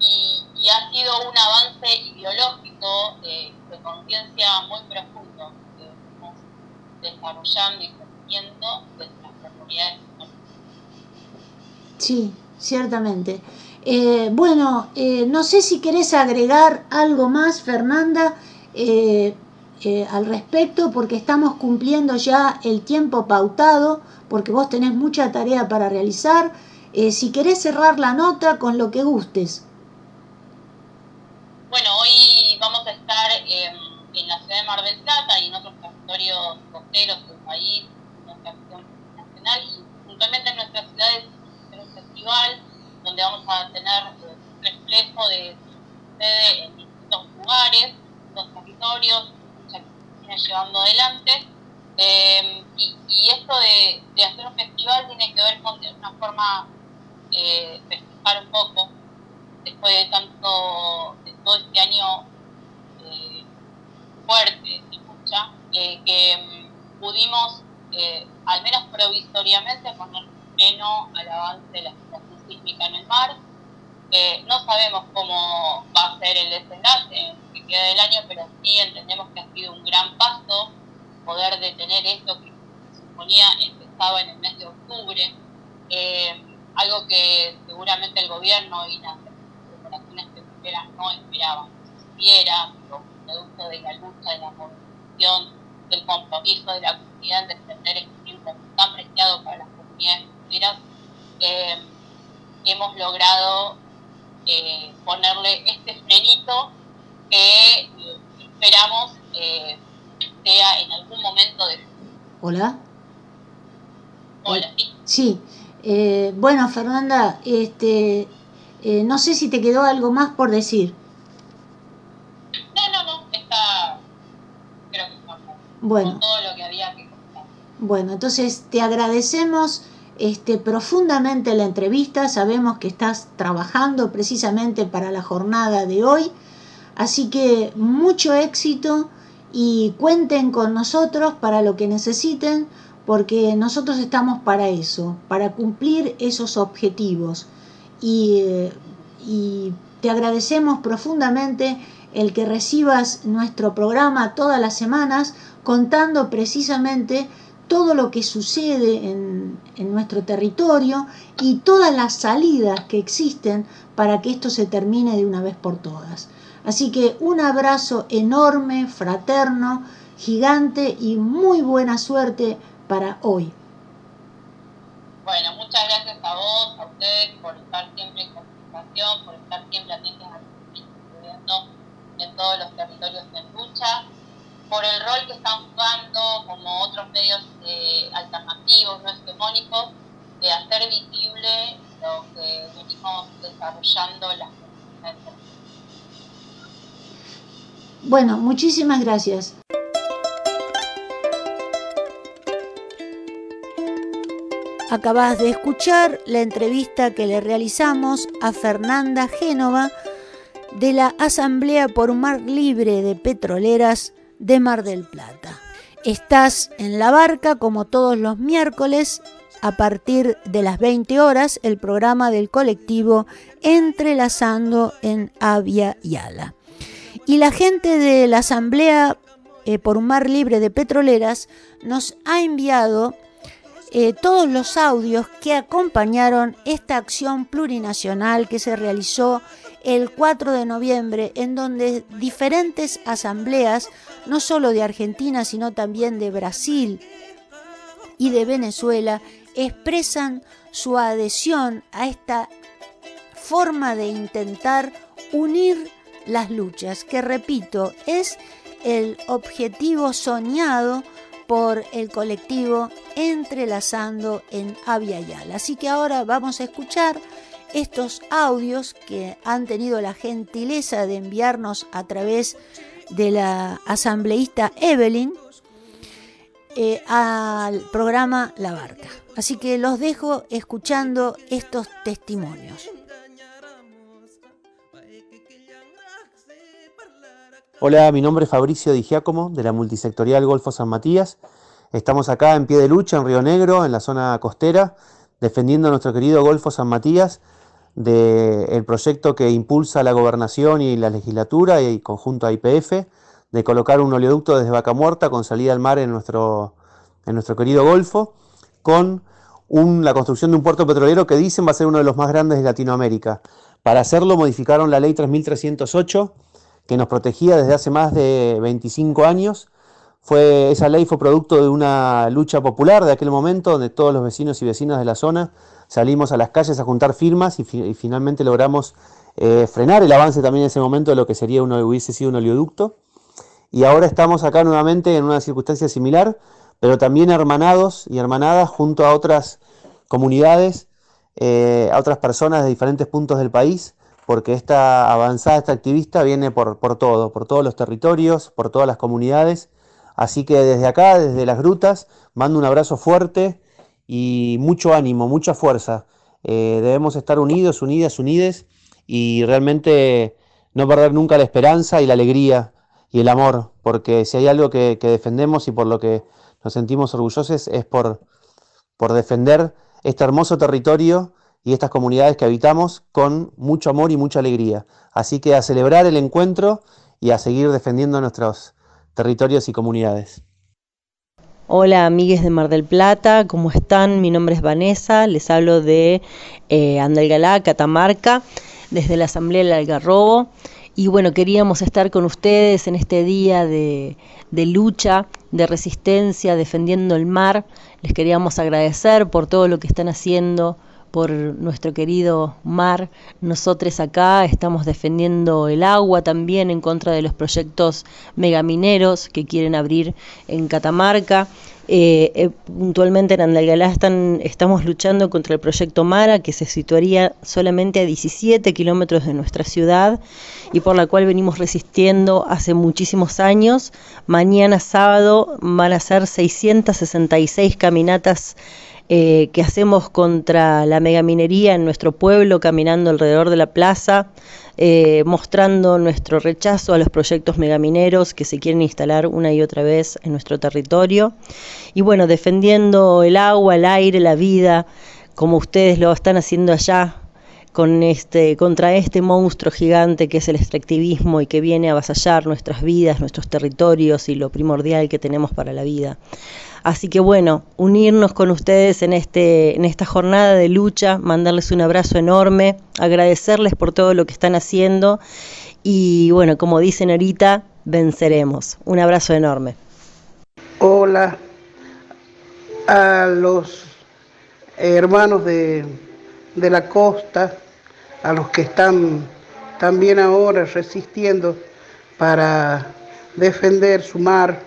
y, y, ha sido un avance ideológico de, de conciencia muy profundo que estamos desarrollando y creciendo desde las. Sí, ciertamente. Eh, bueno, eh, no sé si querés agregar algo más, Fernanda, eh, al respecto, porque estamos cumpliendo ya el tiempo pautado, porque vos tenés mucha tarea para realizar. Si querés cerrar la nota con lo que gustes. Bueno, hoy vamos a estar en la ciudad de Mar del Plata y en otros territorios costeros del país, en nuestra nacional y puntualmente en nuestra ciudad es un festival donde vamos a tener un reflejo de sucede en distintos lugares, distintos territorios, que llevando adelante. Eh, y, esto de, de, hacer un festival tiene que ver con una forma eh, festejar un poco después de tanto, de todo este año eh, fuerte de lucha, eh, que mm, pudimos, al menos provisoriamente, poner freno al avance de la situación sísmica en el mar. no sabemos cómo va a ser el desenlace que queda del año, pero sí entendemos que ha sido un gran paso poder detener esto que se suponía empezaba en el mes de octubre. Eh, algo que seguramente el gobierno y las corporaciones petroleras no esperaban que sucediera, producto de la lucha, de la movilización, del compromiso de la comunidad en defender este tiempo tan preciado para las comunidades petroleras, eh, hemos logrado eh, ponerle este frenito que eh, esperamos sea en algún momento de... Hola. Hola, sí. Sí. Eh, bueno, Fernanda, este, eh, no sé si te quedó algo más por decir. No, no, no, está, creo que está bueno. con todo lo que había que contar. Bueno, entonces te agradecemos este, profundamente la entrevista, sabemos que estás trabajando precisamente para la jornada de hoy, así que mucho éxito y cuenten con nosotros para lo que necesiten porque nosotros estamos para eso, para cumplir esos objetivos. Y, y, te agradecemos profundamente el que recibas nuestro programa todas las semanas contando precisamente todo lo que sucede en, en, nuestro territorio y todas las salidas que existen para que esto se termine de una vez por todas. Así que un abrazo enorme, fraterno, gigante y muy buena suerte para hoy. Bueno, muchas gracias a vos, a ustedes por estar siempre en comunicación, por estar siempre atentos a lo que en todos los territorios en lucha, por el rol que están jugando como otros medios eh, alternativos, no hegemónicos, de hacer visible lo que venimos desarrollando las. Bueno, muchísimas gracias. Acabas de escuchar la entrevista que le realizamos a Fernanda Génova de la Asamblea por un Mar Libre de Petroleras de Mar del Plata. Estás en la barca como todos los miércoles a partir de las 20 horas el programa del colectivo Entrelazando en Avia y Ala. Y la gente de la Asamblea eh, por un Mar Libre de Petroleras nos ha enviado eh, todos los audios que acompañaron esta acción plurinacional que se realizó el 4 de noviembre, en donde diferentes asambleas, no solo de Argentina, sino también de Brasil y de Venezuela, expresan su adhesión a esta forma de intentar unir las luchas, que repito, es el objetivo soñado por el colectivo Entrelazando en Aviala. Así que ahora vamos a escuchar estos audios que han tenido la gentileza de enviarnos a través de la asambleísta Evelyn eh, al programa La Barca. Así que los dejo escuchando estos testimonios. Hola, mi nombre es Fabricio Di Giacomo, de la multisectorial Golfo San Matías. Estamos acá en pie de lucha en Río Negro, en la zona costera, defendiendo nuestro querido Golfo San Matías del proyecto que impulsa la gobernación y la legislatura y conjunto a IPF de colocar un oleoducto desde Vaca Muerta con salida al mar en nuestro, en nuestro querido Golfo, con la construcción de un puerto petrolero que dicen va a ser uno de los más grandes de Latinoamérica. Para hacerlo modificaron la ley 3308 que nos protegía desde hace más de 25 años. Fue, esa ley fue producto de una lucha popular de aquel momento, donde todos los vecinos y vecinas de la zona salimos a las calles a juntar firmas y, finalmente logramos eh, frenar el avance también en ese momento de lo que sería uno, hubiese sido un oleoducto. Y ahora estamos acá nuevamente en una circunstancia similar, pero también hermanados y hermanadas junto a otras comunidades, eh, a otras personas de diferentes puntos del país, porque esta avanzada, esta activista viene por, por todo, por todos los territorios, por todas las comunidades. Así que desde acá, desde las grutas, mando un abrazo fuerte y mucho ánimo, mucha fuerza. Eh, debemos estar unidos, unidas, unides y realmente no perder nunca la esperanza y la alegría y el amor, porque si hay algo que, defendemos y por lo que nos sentimos orgullosos es por, por defender este hermoso territorio y estas comunidades que habitamos con mucho amor y mucha alegría. Así que a celebrar el encuentro y a seguir defendiendo nuestros territorios y comunidades. Hola amigues de Mar del Plata, ¿cómo están? Mi nombre es Vanessa, les hablo de eh, Andalgalá, Catamarca, desde la Asamblea del Algarrobo. Y bueno, queríamos estar con ustedes en este día de, de lucha, de resistencia, defendiendo el mar. Les queríamos agradecer por todo lo que están haciendo por nuestro querido mar. Nosotros acá estamos defendiendo el agua también en contra de los proyectos megamineros que quieren abrir en Catamarca. Eh, eh, puntualmente en Andalgalá están, estamos luchando contra el proyecto Mara, que se situaría solamente a 17 kilómetros de nuestra ciudad y por la cual venimos resistiendo hace muchísimos años. Mañana sábado van a ser 666 caminatas eh, que hacemos contra la megaminería en nuestro pueblo, caminando alrededor de la plaza, eh, mostrando nuestro rechazo a los proyectos megamineros que se quieren instalar una y otra vez en nuestro territorio. Y bueno, defendiendo el agua, el aire, la vida, como ustedes lo están haciendo allá, con este, contra este monstruo gigante que es el extractivismo y que viene a avasallar nuestras vidas, nuestros territorios y lo primordial que tenemos para la vida. Así que bueno, unirnos con ustedes en, este, en esta jornada de lucha, mandarles un abrazo enorme, agradecerles por todo lo que están haciendo y bueno, como dicen ahorita, venceremos. Un abrazo enorme. Hola a los hermanos de, de la costa, a los que están también ahora resistiendo para defender su mar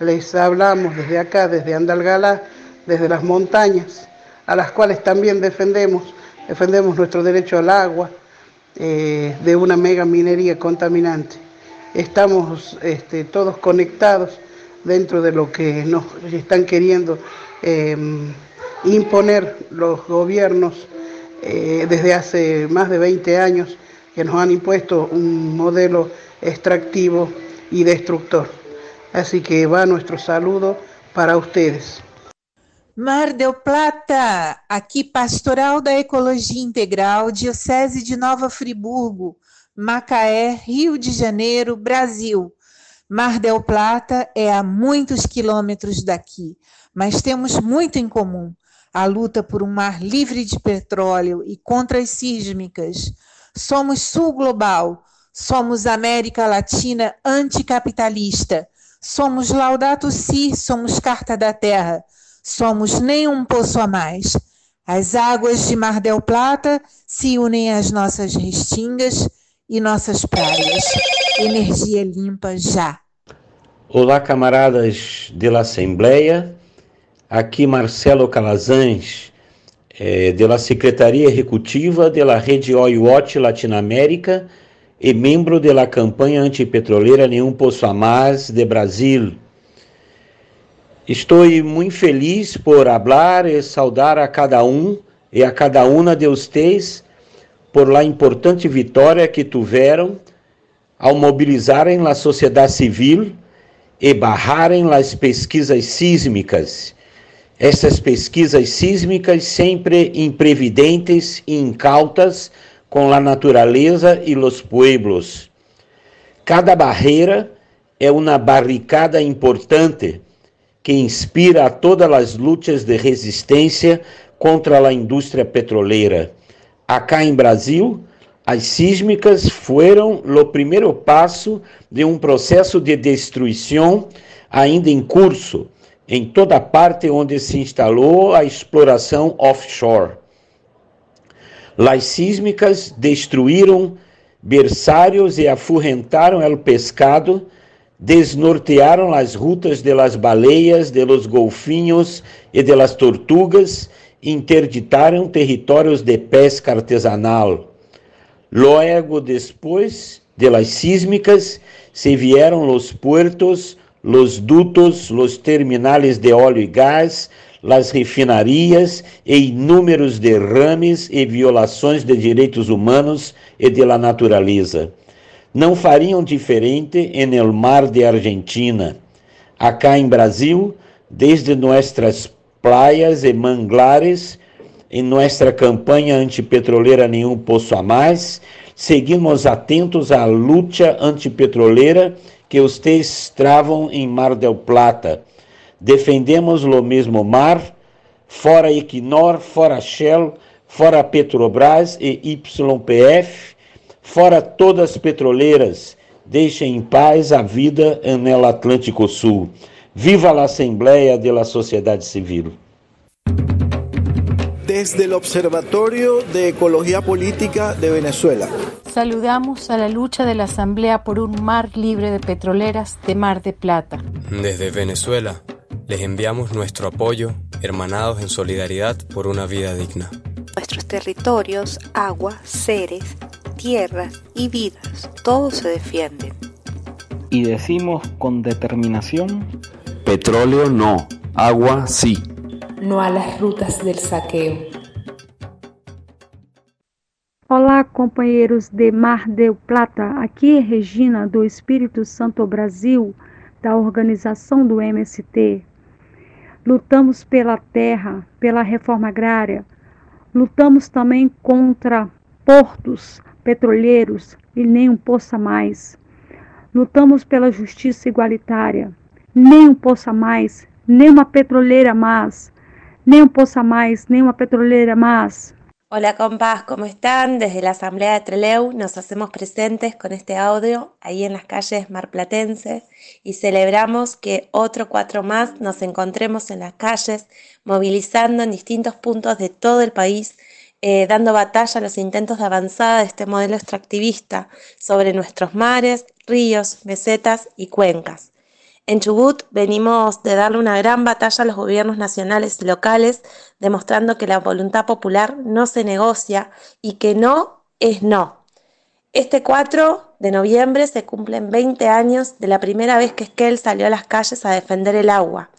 les hablamos desde acá, desde Andalgalá, desde las montañas, a las cuales también defendemos, defendemos nuestro derecho al agua eh, de una mega minería contaminante. Estamos este, todos conectados dentro de lo que nos están queriendo em, imponer los gobiernos eh, desde hace más de 20 años que nos han impuesto un modelo extractivo y destructor. Así que va nuestro saludo para ustedes. Mar del Plata, aqui Pastoral da Ecologia Integral, Diocese de Nova Friburgo, Macaé, Rio de Janeiro, Brasil. Mar del Plata é a muitos quilômetros daqui, mas temos muito em comum. A luta por um mar livre de petróleo e contra as sísmicas. Somos Sul Global, somos América Latina anticapitalista Somos Laudato Si, somos Carta da Terra, somos nenhum poço a mais. As águas de Mar del Plata se unem às nossas restingas e nossas praias. Energia limpa já. Olá, camaradas da Assembleia. Aqui Marcelo Calazans, é, da Secretaria Executiva da Rede Oil Watch Latinoamérica e membro da campanha antipetroleira Nenhum Poço Mais de Brasil. Estou muito feliz por falar e saudar a cada um e a cada uma de vocês por la importante vitória que tiveram ao mobilizarem a sociedade civil e barrarem as pesquisas sísmicas. Essas pesquisas sísmicas sempre imprevidentes e incautas com a natureza e os pueblos. Cada barreira é uma barricada importante que inspira a todas as lutas de resistência contra a indústria petroleira. Acá em Brasil, As sísmicas foram o primeiro passo de um processo de destruição ainda em curso em toda parte onde se instalou a exploração offshore. Las sísmicas destruíram berçários e afurrentaram o pescado, desnortearam as rutas de las baleias, de los golfinhos e de las tortugas, interditaram territórios de pesca artesanal. Logo depois de las sísmicas, se vieram los puertos, los dutos, los terminales de óleo e gás, las refinarias e inúmeros derrames e violações de direitos humanos e de la natureza. Não fariam diferente en el mar de Argentina. Acá em Brasil, desde nossas praias e manglares, em nossa campanha antipetroleira Nenhum Poço a Mais, seguimos atentos à luta antipetroleira que vocês travam em Mar del Plata Defendemos o mesmo mar, fora Equinor, fora Shell, fora Petrobras e YPF, fora todas as petroleiras. Deixem em paz a vida no Atlântico Sul. Viva a Assembleia de la Sociedade Civil. Desde el Observatorio de Ecología Política de Venezuela. Saludamos a la lucha de la Asamblea por un mar libre de petroleras de Mar de Plata. Desde Venezuela les enviamos nuestro apoyo, hermanados en solidaridad por una vida digna. Nuestros territorios, agua, seres, tierras y vidas, todos se defienden. Y decimos con determinación, petróleo no, agua sí. No a las rutas del saqueo. Olá, companheiros de Mar del Plata. Aqui é Regina do Espírito Santo Brasil, da organização do MST. Lutamos pela terra, pela reforma agrária. Lutamos também contra portos petroleiros e nem um poço a mais. Lutamos pela justiça igualitária. Nem um poço a mais, nem uma petroleira mais. Nem um poço a mais, nem uma petroleira mais. Hola compas, ¿cómo están? Desde la Asamblea de Treleu nos hacemos presentes con este audio ahí en las calles marplatenses y celebramos que otro cuatro más nos encontremos en las calles, movilizando en distintos puntos de todo el país, eh, dando batalla a los intentos de avanzada de este modelo extractivista sobre nuestros mares, ríos, mesetas y cuencas. En Chubut venimos de darle una gran batalla a los gobiernos nacionales y locales, demostrando que la voluntad popular no se negocia y que no es no. Este 4 de noviembre se cumplen 20 años de la primera vez que Esquel salió a las calles a defender el agua.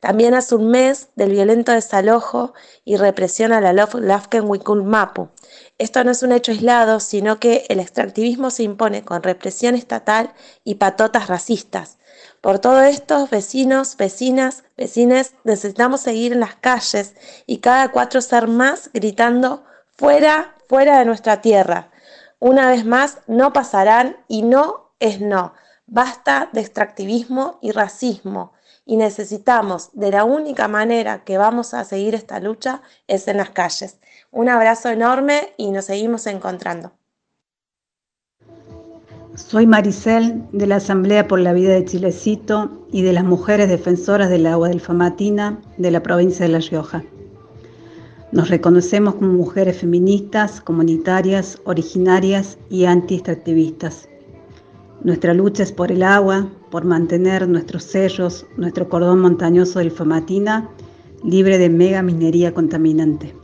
También hace un mes del violento desalojo y represión a la Lafken Mapu. Esto no es un hecho aislado, sino que el extractivismo se impone con represión estatal y patotas racistas por todo esto, vecinos, vecinas, vecines, necesitamos seguir en las calles y cada cuatro ser más gritando fuera, fuera de nuestra tierra. Una vez más, no pasarán y no es no. Basta de extractivismo y racismo y necesitamos, de la única manera que vamos a seguir esta lucha es en las calles. Un abrazo enorme y nos seguimos encontrando. Soy Maricel de la Asamblea por la Vida de Chilecito y de las Mujeres Defensoras del Agua del Famatina de la provincia de La Rioja. Nos reconocemos como mujeres feministas, comunitarias, originarias y anti-extractivistas. Nuestra lucha es por el agua, por mantener nuestros sellos, nuestro cordón montañoso del Famatina libre de mega minería contaminante.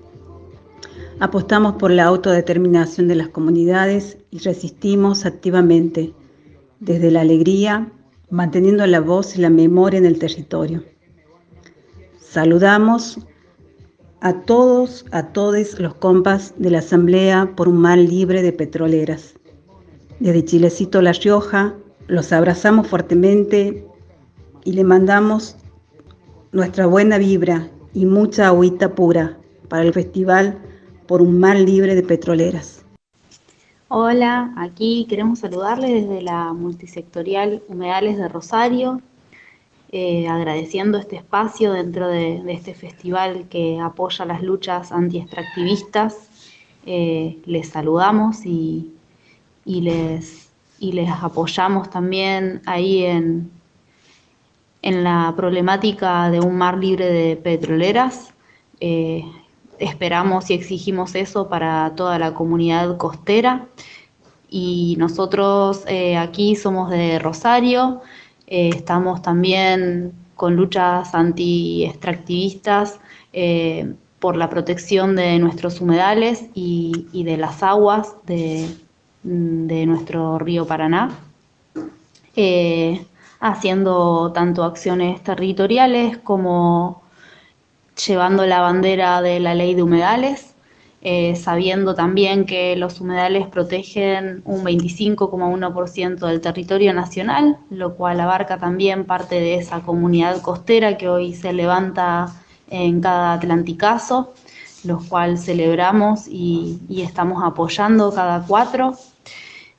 Apostamos por la autodeterminación de las comunidades y resistimos activamente, desde la alegría, manteniendo la voz y la memoria en el territorio. Saludamos a todos, a todos los compas de la Asamblea por un mar libre de petroleras. Desde Chilecito La Rioja los abrazamos fuertemente y le mandamos nuestra buena vibra y mucha agüita pura para el festival por un mar libre de petroleras. Hola, aquí queremos saludarles desde la multisectorial Humedales de Rosario, eh, agradeciendo este espacio dentro de, este festival que apoya las luchas anti-extractivistas. eh, les saludamos y, les, y les apoyamos también ahí en, en la problemática de un mar libre de petroleras. Eh, esperamos y exigimos eso para toda la comunidad costera. Y nosotros eh, aquí somos de Rosario, eh, estamos también con luchas anti-extractivistas por la protección de nuestros humedales y, de las aguas de, nuestro río Paraná haciendo tanto acciones territoriales como llevando la bandera de la ley de humedales, eh, sabiendo también que los humedales protegen un 25,1% del territorio nacional, lo cual abarca también parte de esa comunidad costera que hoy se levanta en cada Atlanticazo, los cuales celebramos y, estamos apoyando cada cuatro.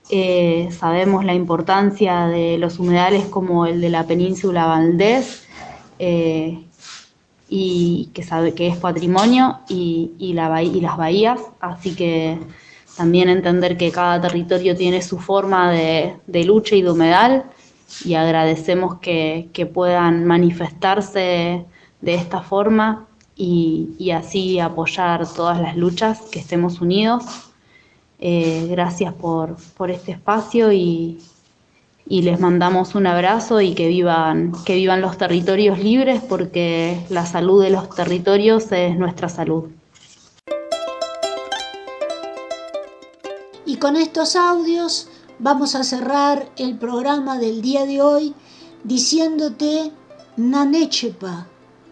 Eh, sabemos la importancia de los humedales como el de la península Valdés, eh, y que sabe que es patrimonio, y, y, la, y las bahías, así que también entender que cada territorio tiene su forma de, lucha y de humedal, y agradecemos que, que puedan manifestarse de esta forma y, y así apoyar todas las luchas, que estemos unidos. Eh, gracias por, por, este espacio y, y, les mandamos un abrazo y que vivan, que vivan los territorios libres porque la salud de los territorios es nuestra salud. Y con estos audios vamos a cerrar el programa del día de hoy diciéndote Nanechepa,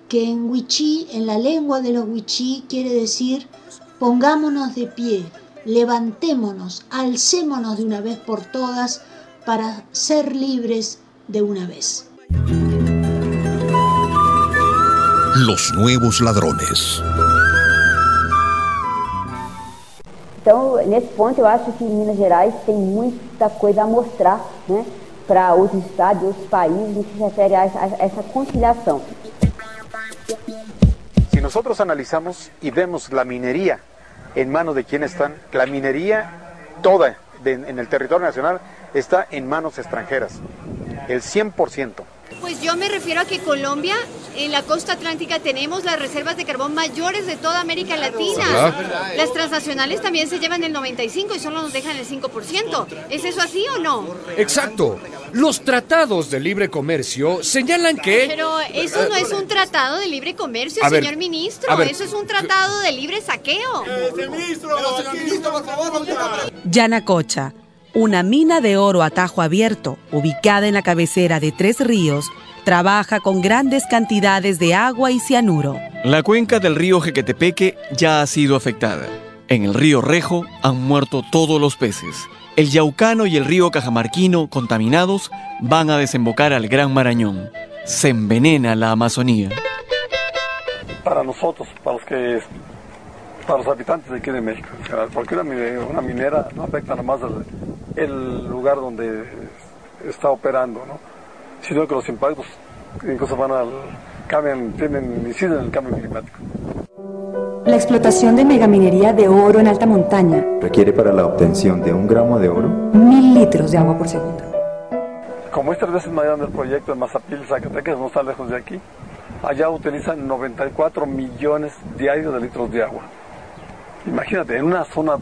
que en Wichí, en la lengua de los Wichí, quiere decir pongámonos de pie levantémonos, alcémonos de una vez por todas para ser libres de una vez. Los nuevos ladrones. Então, nesse ponto, eu acho que Minas Gerais tem muita coisa a mostrar né, para outros estados outros países no que se refere a essa conciliação. Si nosotros analizamos y vemos la minería en manos de quienes están. La minería toda en el territorio nacional está en manos extranjeras, el 100%. Pues yo me refiero a que Colombia, en la costa atlántica, tenemos las reservas de carbón mayores de toda América Latina. Las transnacionales también se llevan el 95 y solo nos dejan el 5%. ¿Es eso así o no? Exacto. Los tratados de libre comercio señalan que... Pero eso no es un tratado de libre comercio, señor ministro. Eso es un tratado de libre saqueo. Yanacocha una mina de oro a tajo abierto, ubicada en la cabecera de Tres Ríos, trabaja con grandes cantidades de agua y cianuro. La cuenca del río Jequetepeque ya ha sido afectada. En el río Rejo han muerto todos los peces. El Yaucano y el río Cajamarquino, contaminados, van a desembocar al Gran Marañón. Se envenena la Amazonía. Para nosotros, para los que para los habitantes de aquí de México, porque una minera no afecta nada más el lugar donde está operando, ¿no? sino que los impactos incluso van al cambian, tienen inciden en el cambio climático. La explotación de megaminería de oro en alta montaña requiere para la obtención de un gramo de oro mil litros de agua por segundo. Como es tres veces más grande el proyecto de Mazapil, Zacatecas, no está lejos de aquí, allá utilizan 94 millones diarios de litros de agua. Imagínate, en una zona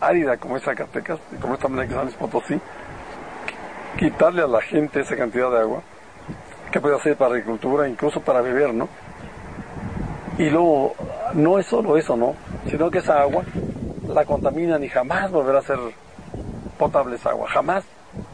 árida como es Zacatecas como esta manera que San Luis Potosí, quitarle a la gente esa cantidad de agua, que puede hacer para agricultura, incluso para beber, ¿no? Y luego, no es solo eso, ¿no? Sino que esa agua la contaminan y jamás volverá a ser potable esa agua, jamás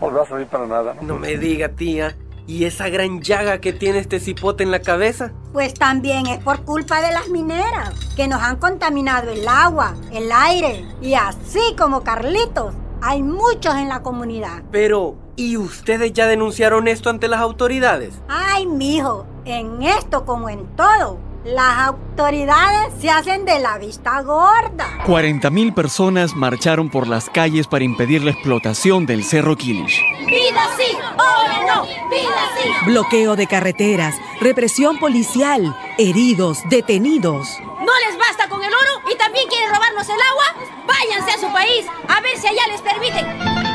volverá a servir para nada, ¿no? No me diga, tía. ¿Y esa gran llaga que tiene este cipote en la cabeza? Pues también es por culpa de las mineras, que nos han contaminado el agua, el aire, y así como Carlitos, hay muchos en la comunidad. Pero, ¿y ustedes ya denunciaron esto ante las autoridades? Ay, mijo, en esto como en todo, las autoridades se hacen de la vista gorda. 40.000 personas marcharon por las calles para impedir la explotación del Cerro Kilish. ¡Vida sí! ¡Ahora no! ¡Vida sí! Bloqueo de carreteras, represión policial, heridos, detenidos. ¿No les basta con el oro y también quieren robarnos el agua? Váyanse a su país, a ver si allá les permiten.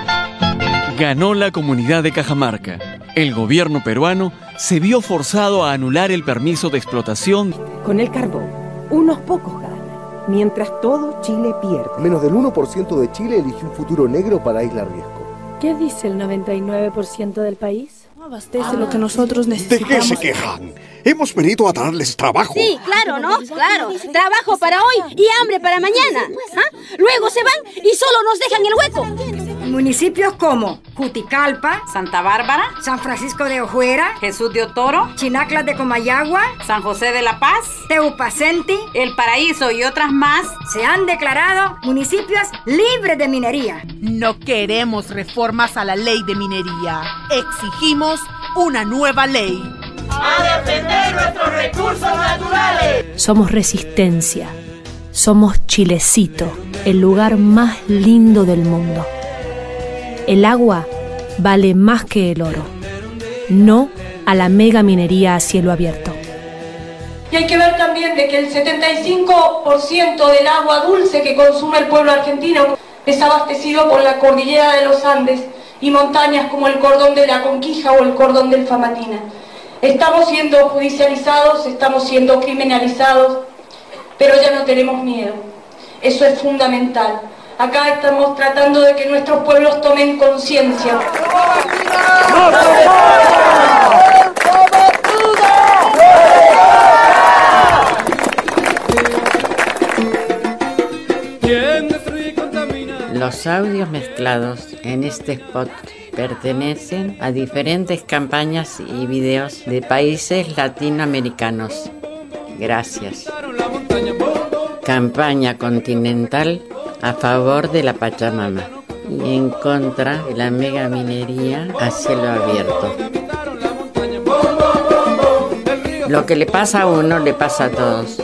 Ganó la comunidad de Cajamarca. El gobierno peruano se vio forzado a anular el permiso de explotación. Con el carbón, unos pocos ganan, mientras todo Chile pierde. Menos del 1% de Chile eligió un futuro negro para Isla Riesgo. ¿Qué dice el 99% del país? abastece lo que nosotros necesitamos. ¿De qué se quejan? Hemos venido a darles trabajo. Sí, claro, ¿no? Claro. Trabajo para hoy y hambre para mañana. ¿Ah? Luego se van y solo nos dejan el hueco. Municipios como Juticalpa, Santa Bárbara, San Francisco de Ojuera, Jesús de Otoro, Chinaclas de Comayagua, San José de la Paz, Teupacenti, El Paraíso y otras más se han declarado municipios libres de minería. No queremos reformas a la ley de minería. Exigimos una nueva ley. A defender nuestros recursos naturales. Somos resistencia. Somos Chilecito, el lugar más lindo del mundo. El agua vale más que el oro. No a la mega minería a cielo abierto. Y hay que ver también de que el 75% del agua dulce que consume el pueblo argentino es abastecido por la cordillera de los Andes y montañas como el cordón de la Conquija o el cordón del Famatina. Estamos siendo judicializados, estamos siendo criminalizados, pero ya no tenemos miedo. Eso es fundamental. Acá estamos tratando de que nuestros pueblos tomen conciencia. Los audios mezclados en este spot pertenecen a diferentes campañas y videos de países latinoamericanos. Gracias. Campaña continental a favor de la Pachamama y en contra de la mega minería a cielo abierto. Lo que le pasa a uno le pasa a todos.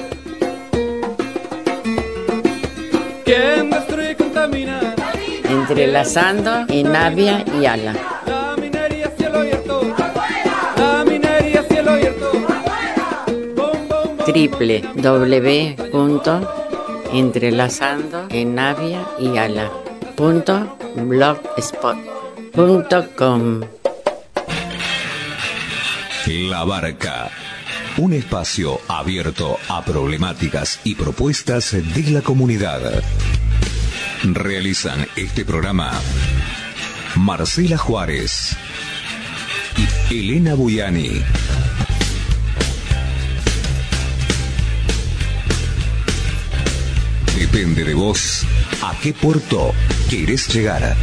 Entrelazando en Navia y Ala. Triple W entrelazando en Navia y Ala. Punto blogspot.com La Barca. Un espacio abierto a problemáticas y propuestas de la comunidad. Realizan este programa Marcela Juárez y Elena Buyani. Depende de vos a qué puerto querés llegar.